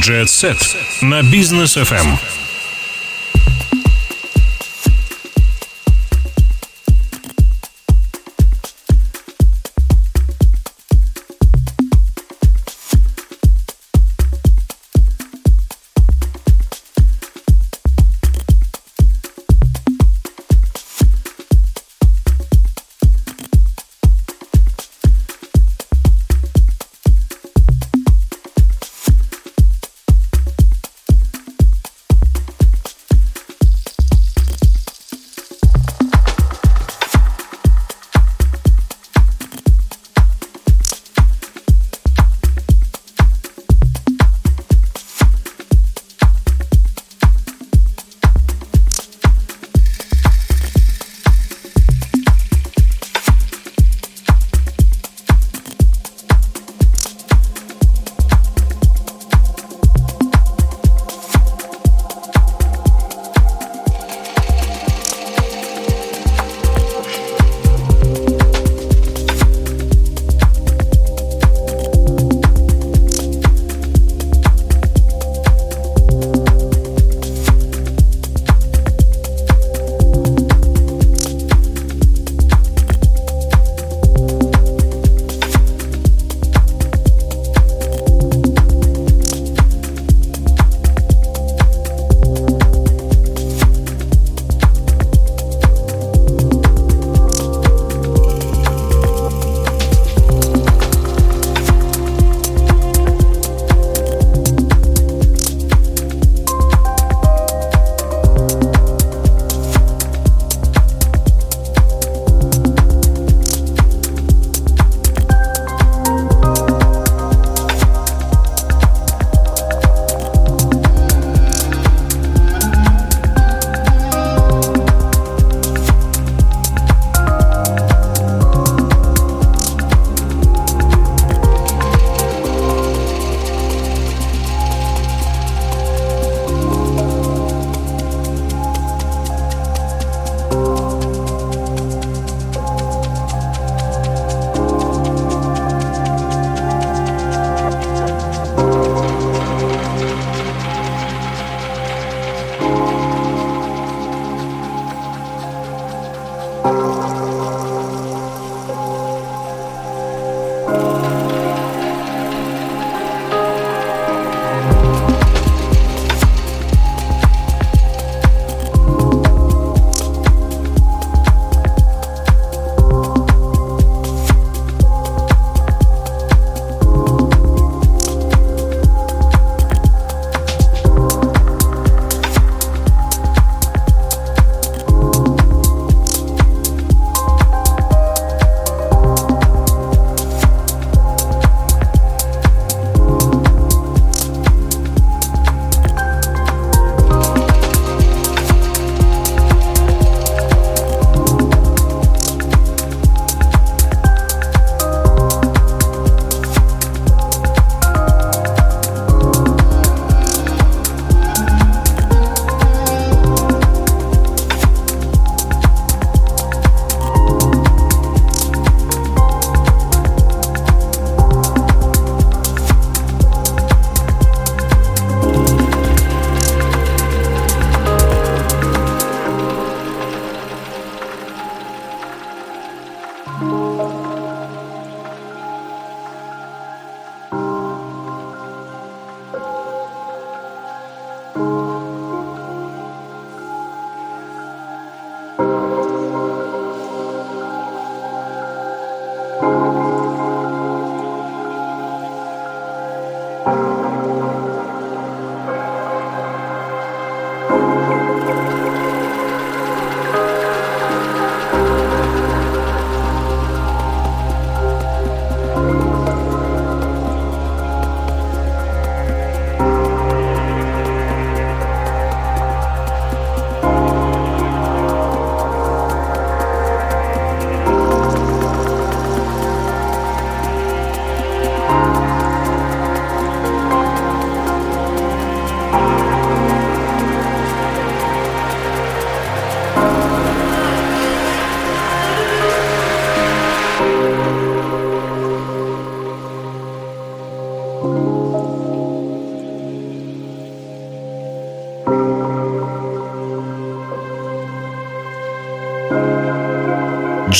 Jet Set на бизнес FM.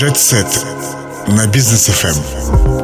Jet Set на бизнес FM.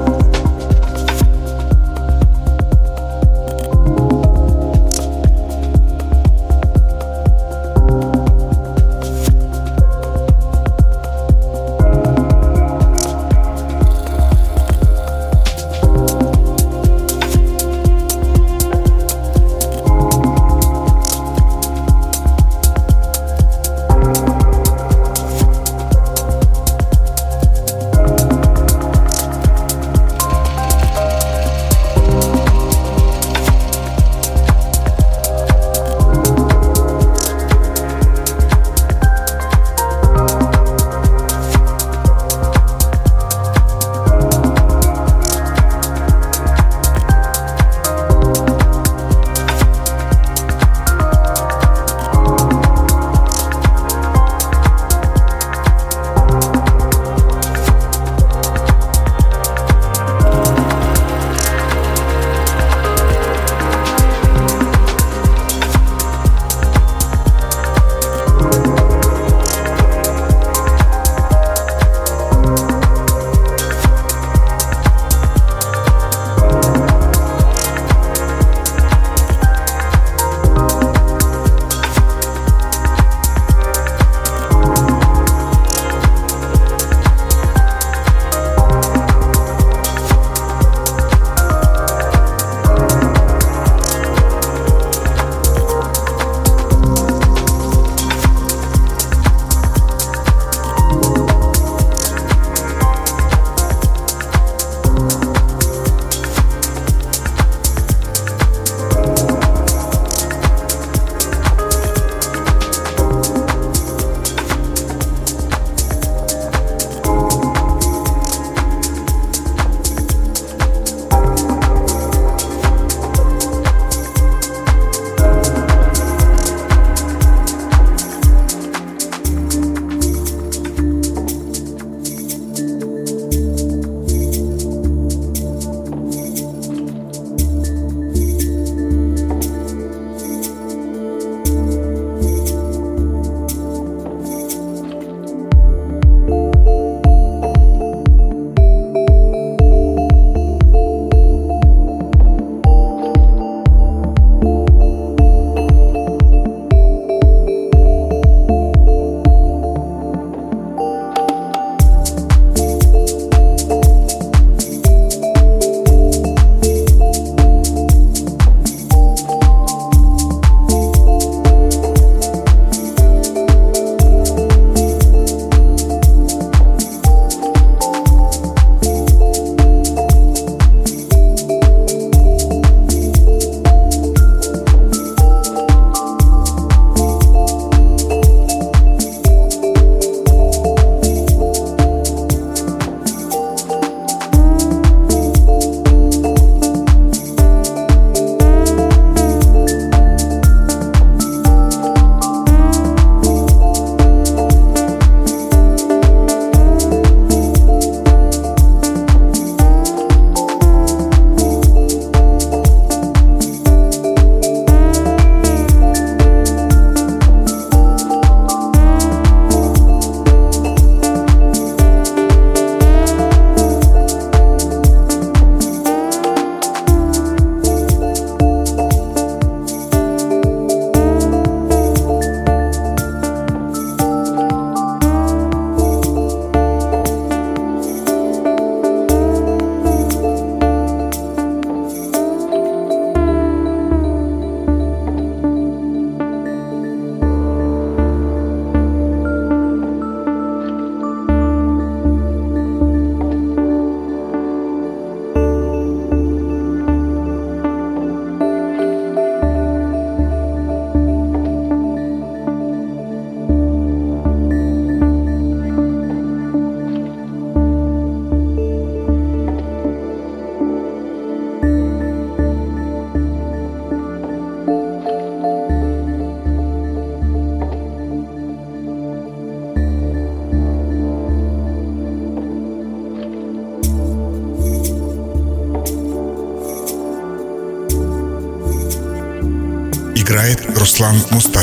Ruslan must.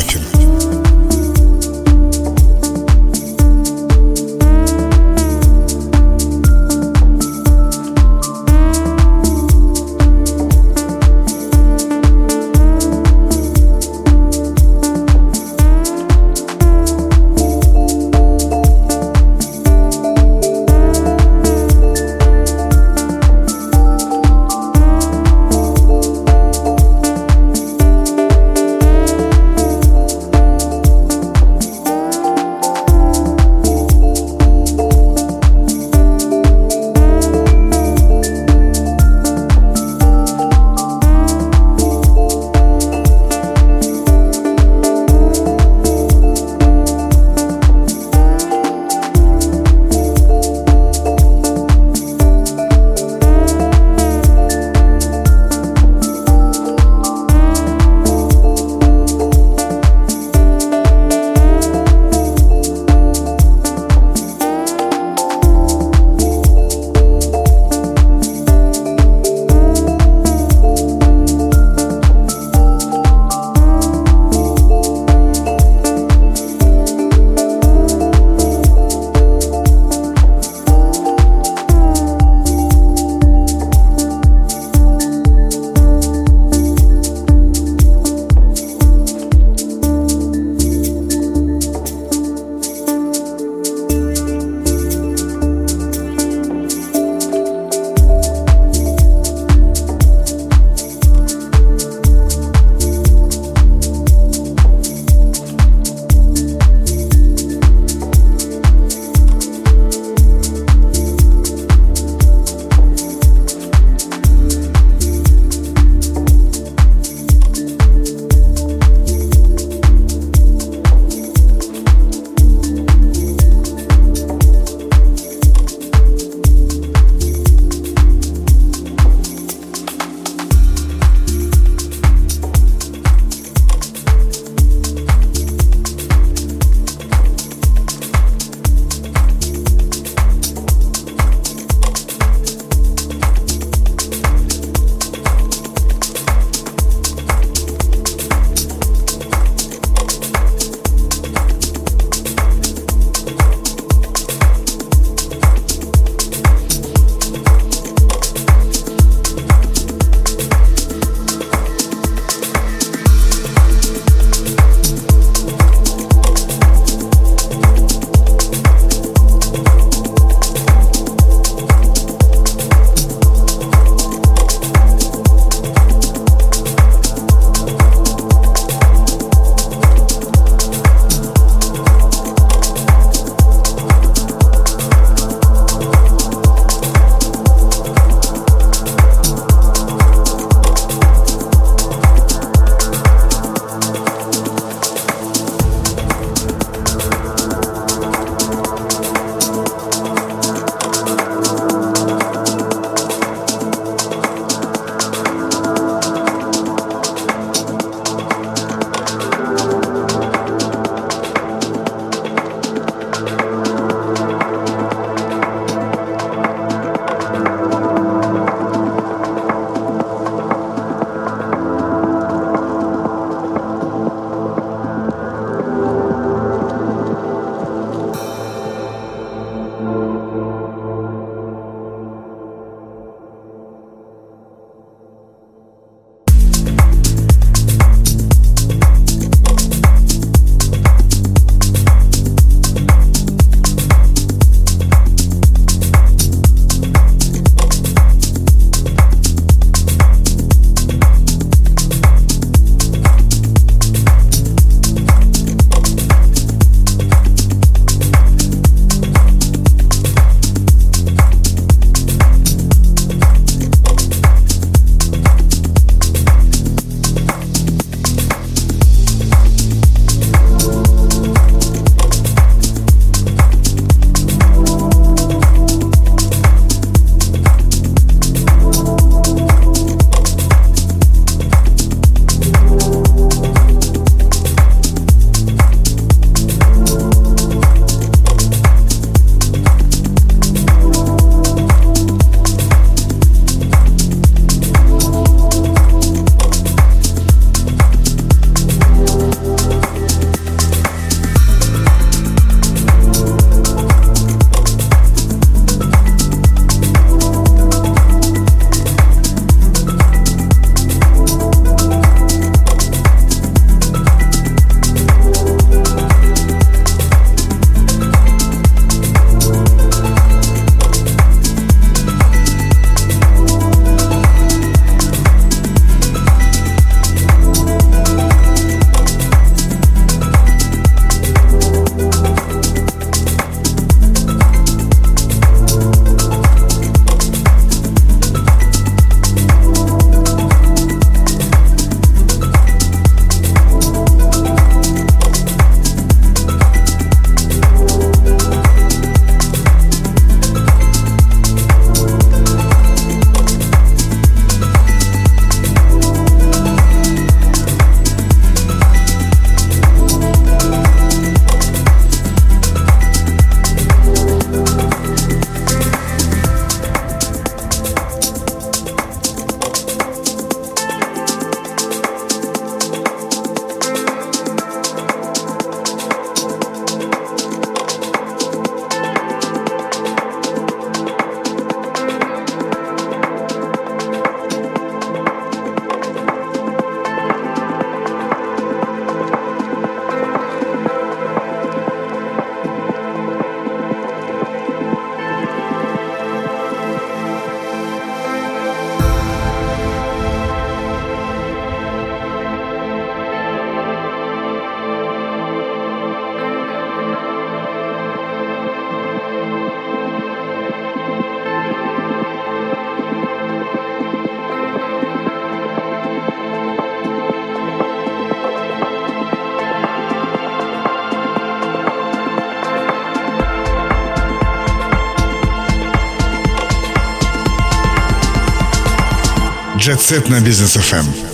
Jet на бизнес FM.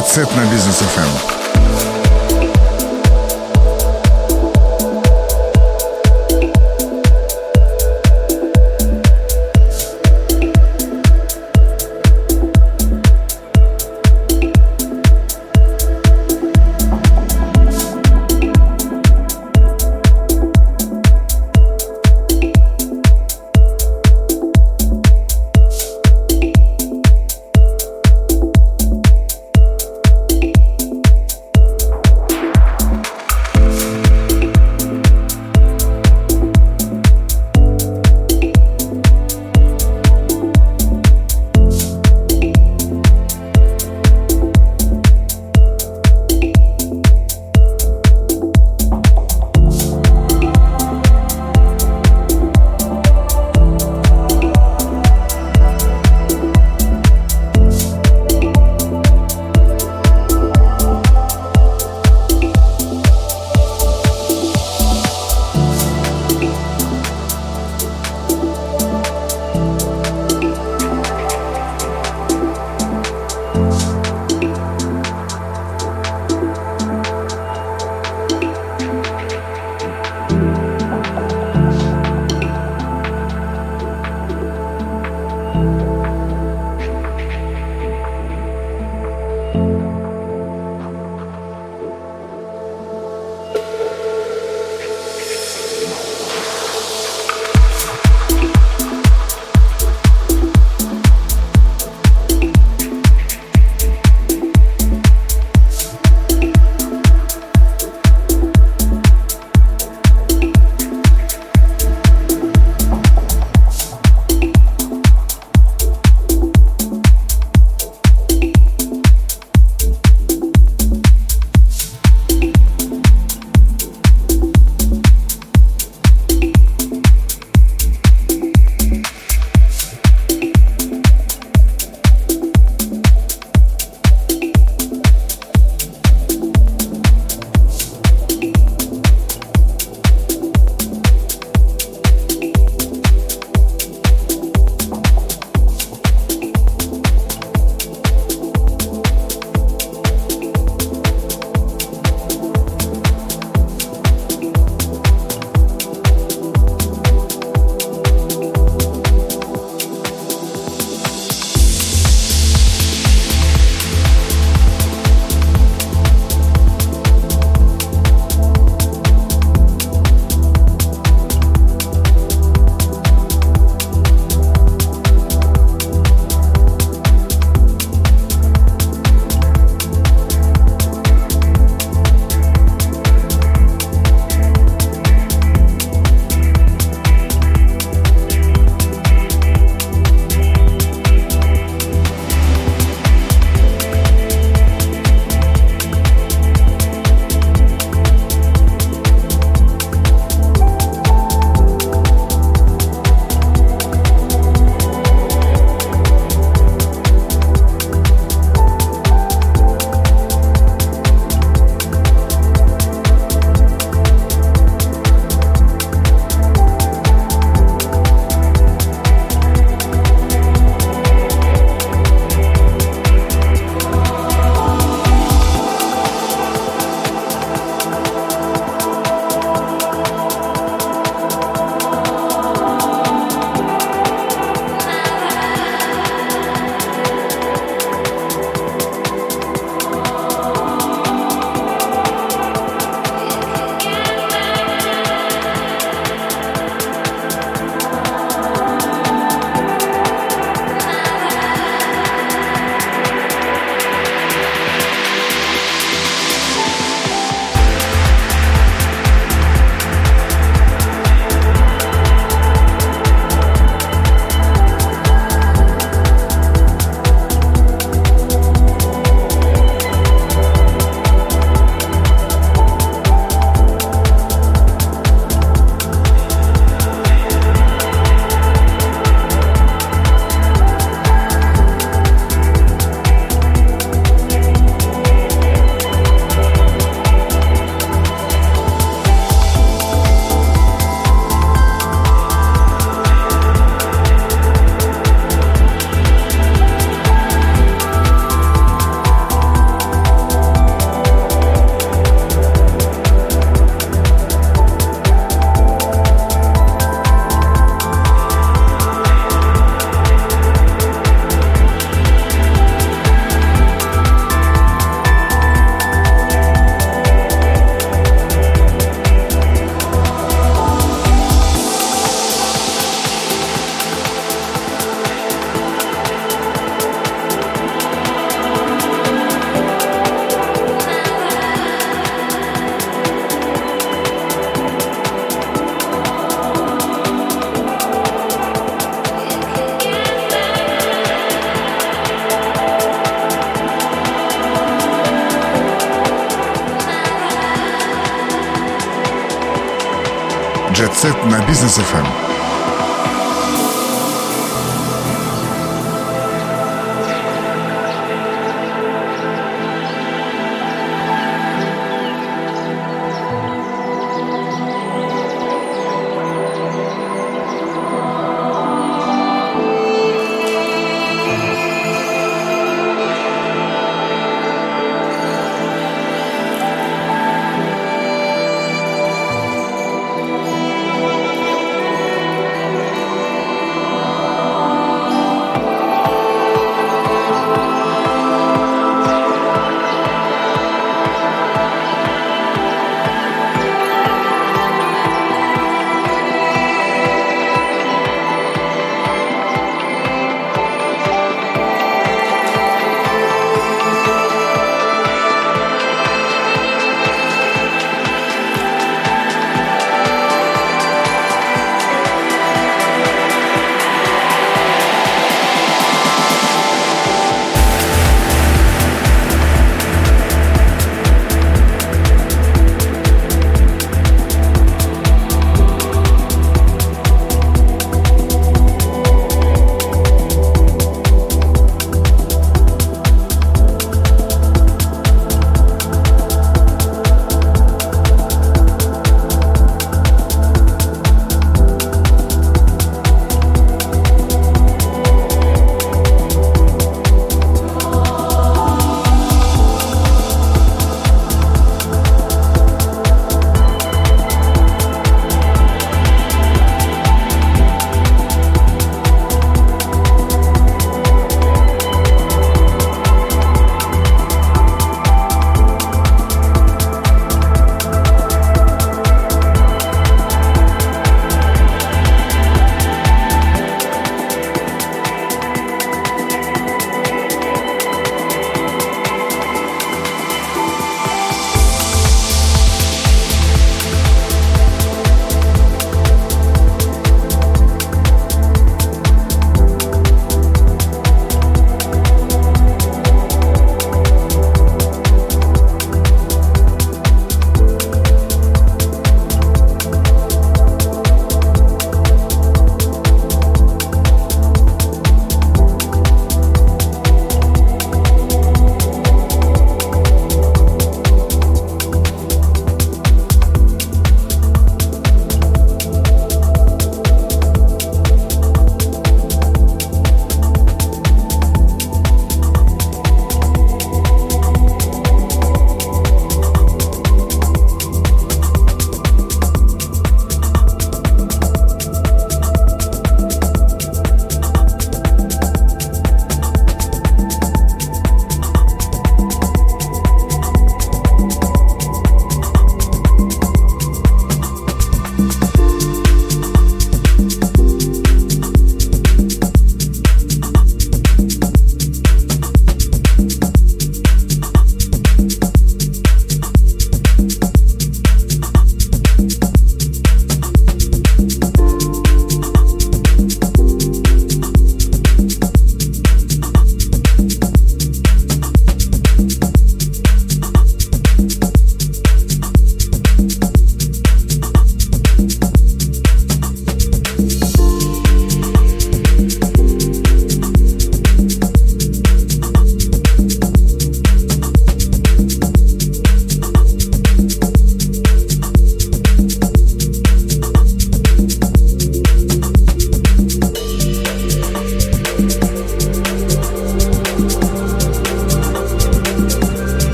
Set на бизнес FM.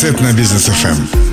Сет на бизнес FM.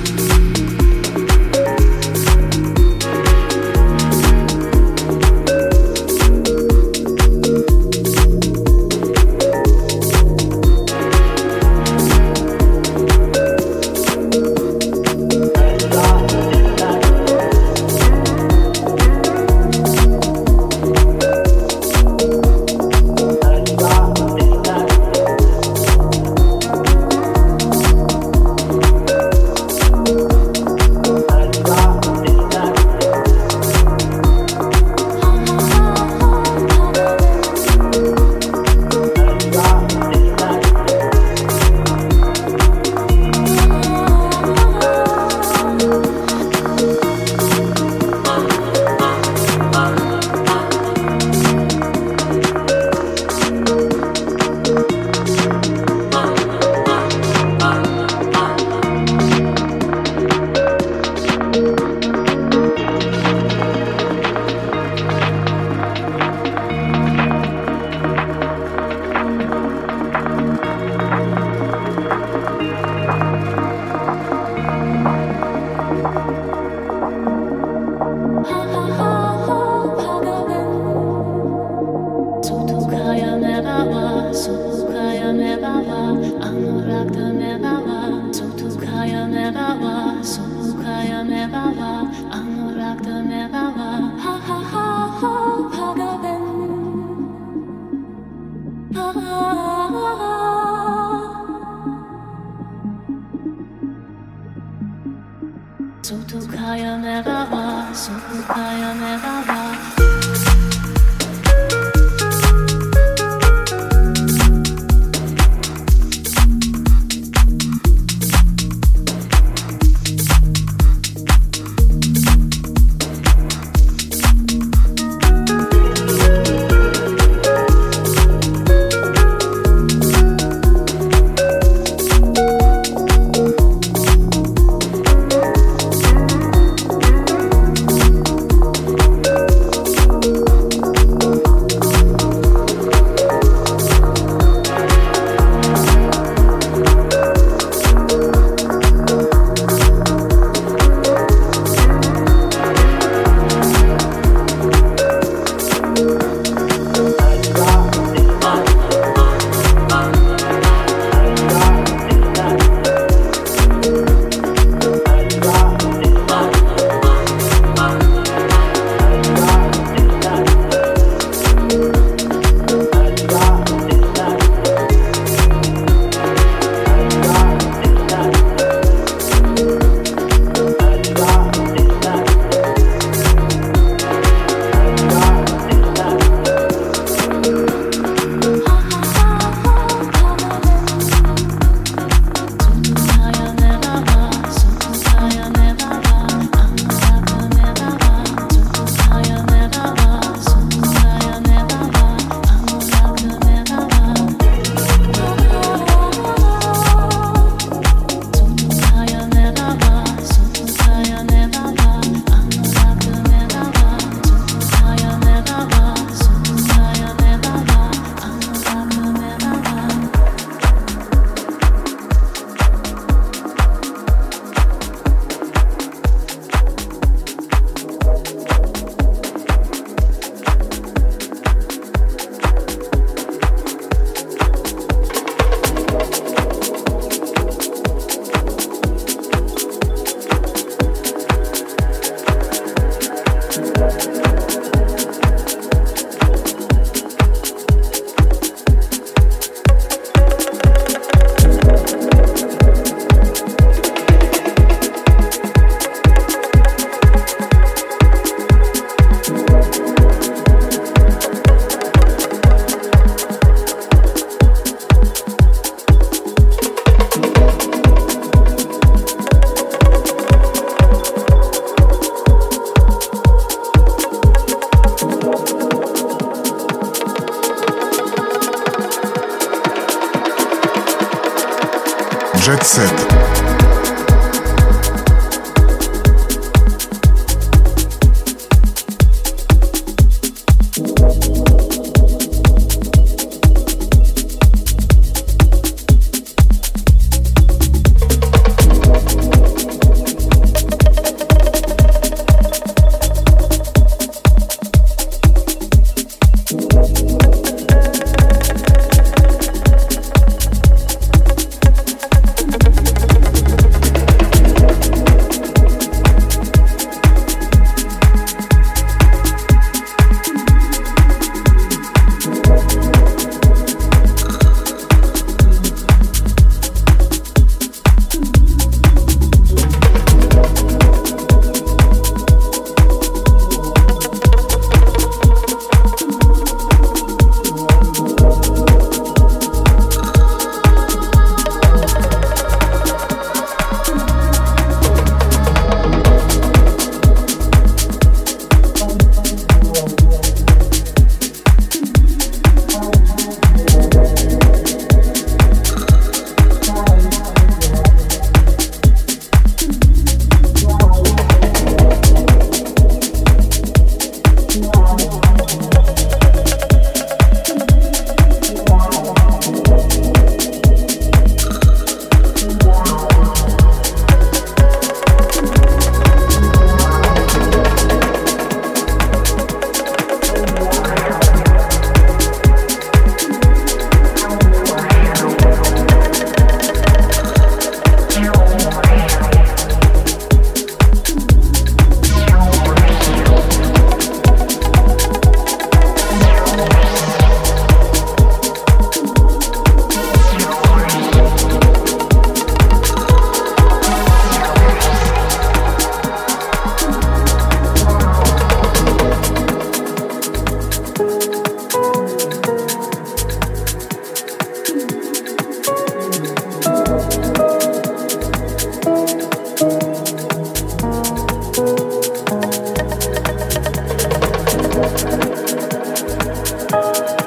Bye.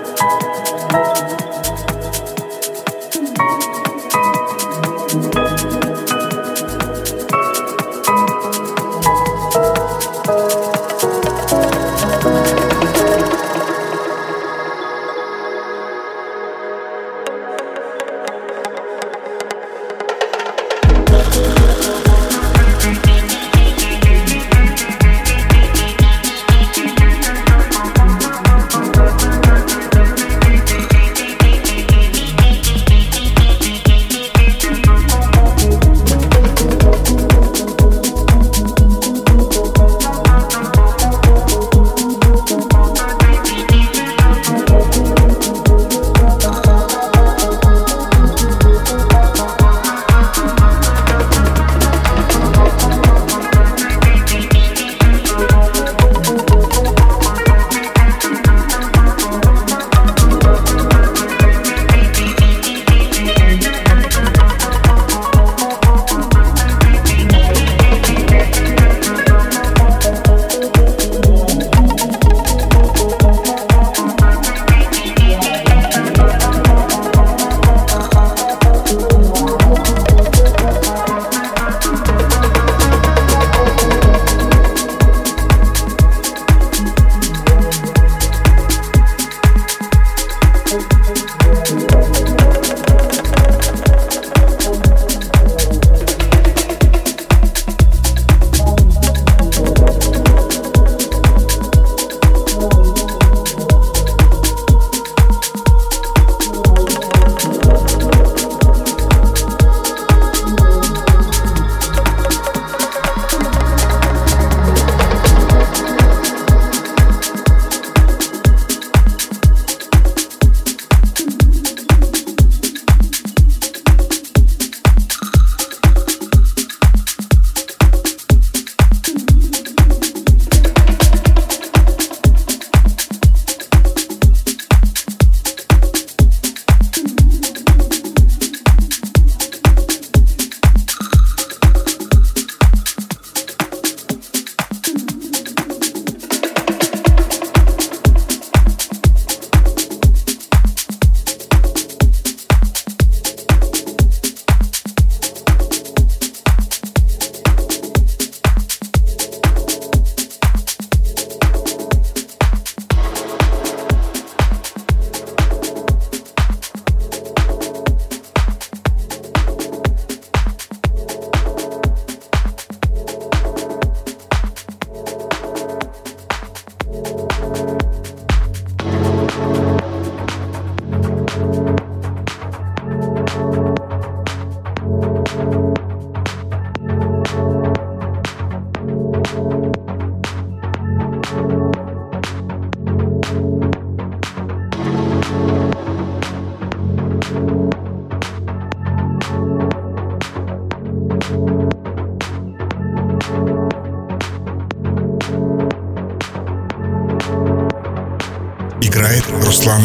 Играет Руслан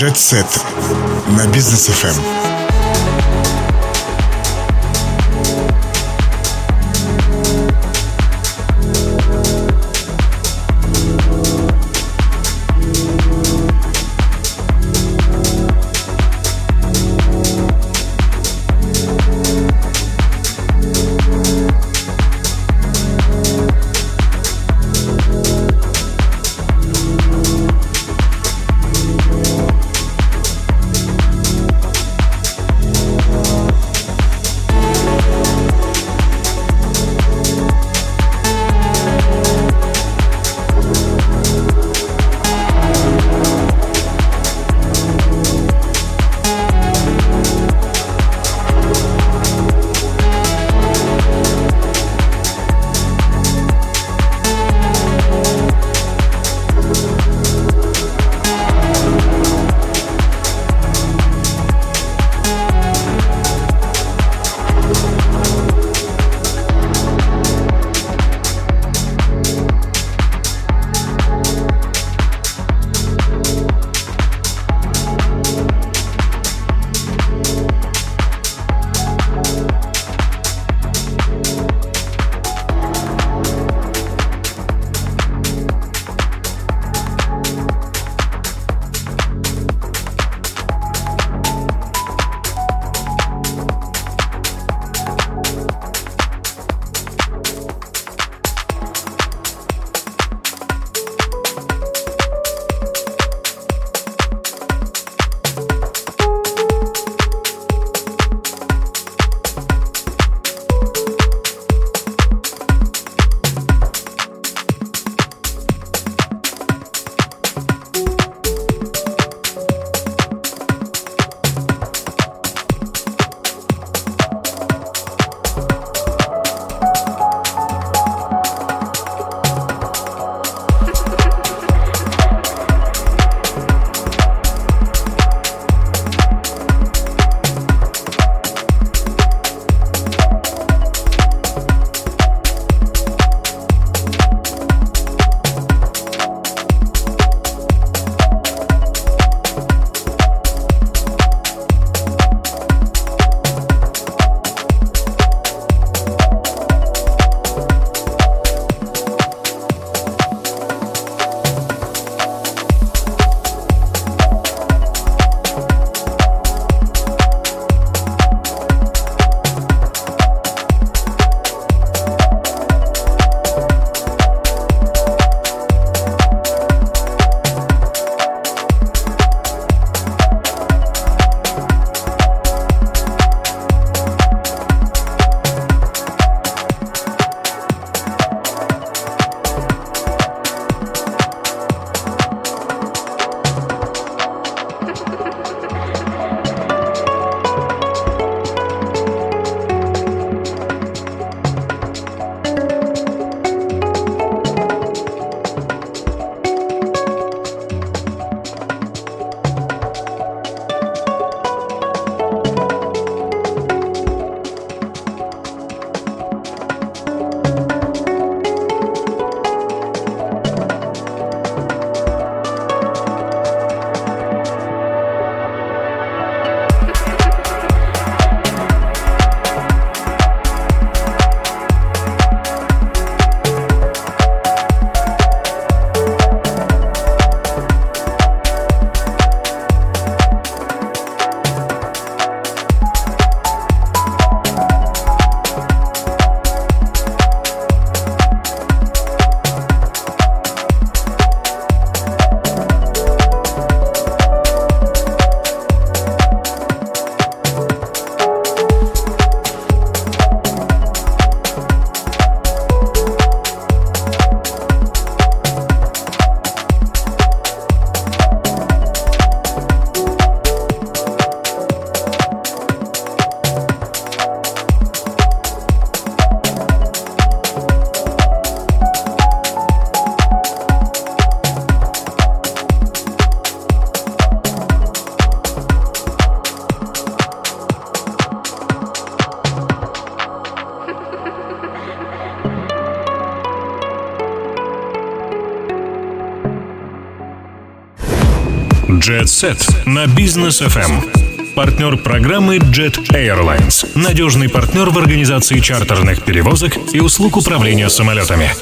Jet Set на бизнес FM. Jet Set на бизнес FM. Партнер программы Jet Airlines. Надежный партнер в организации чартерных перевозок и услуг управления самолетами.